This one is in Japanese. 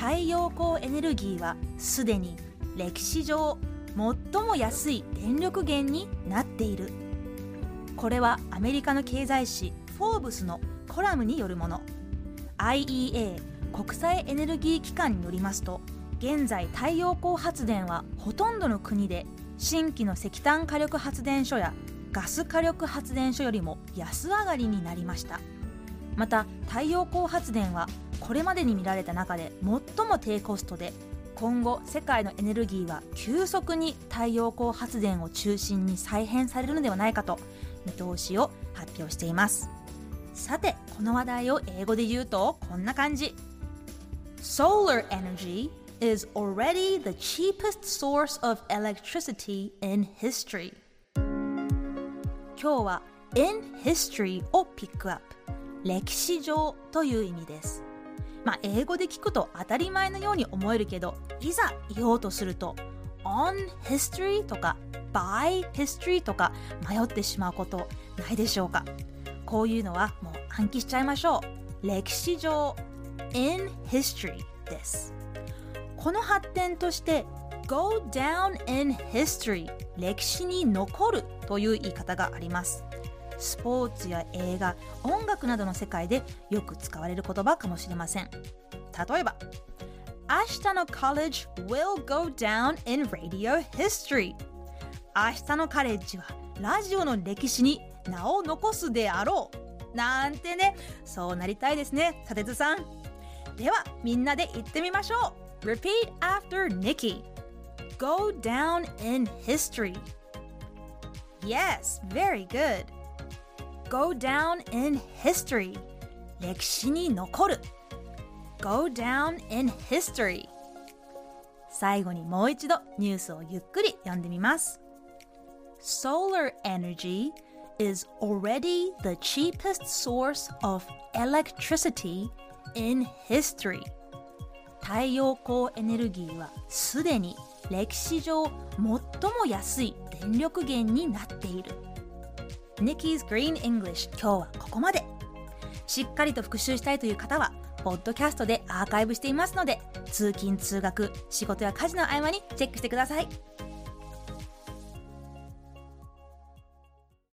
太陽光エネルギーはすでに歴史上最も安い電力源になっている。これはアメリカの経済誌「フォーブス」のコラムによるもの。IEA 国際エネルギー機関によりますと現在太陽光発電はほとんどの国で新規の石炭火力発電所やガス火力発電所よりも安上がりになりました。また太陽光発電はこれまでに見られた中で最も低コストで今後世界のエネルギーは急速に太陽光発電を中心に再編されるのではないかと見通しを発表しています。さてこの話題を英語で言うとこんな感じ。Solar energy is already the cheapest source of electricity in history. 今日は in history をピックアップ。歴史上という意味です。まあ英語で聞くと当たり前のように思えるけどいざ言おうとすると on history とか by history とか迷ってしまうことないでしょうか？こういうのはもう暗記しちゃいましょう。歴史上 in history です。この発展として go down in history 歴史に残るという言い方があります。スポーツや映画音楽などの世界でよく使われる言葉かもしれません。例えば明日の college will go down in radio history 明日のカレッジはラジオの歴史に名を残すであろう。なんてねそうなりたいですね砂鉄さん。ではみんなで言ってみましょう。Repeat after Nikki Go down in history Yes, very good. Go down in history 歴史に残る Go down in history 最後にもう一度ニュースをゆっくり読んでみます Solar energy is already the cheapest source of electricity in history 太陽光エネルギーはすでに歴史上最も安い電力源になっている Nikki's Green English 今日はここまで。しっかりと復習したいという方はポッドキャストでアーカイブしていますので通勤通学仕事や家事の合間にチェックしてください。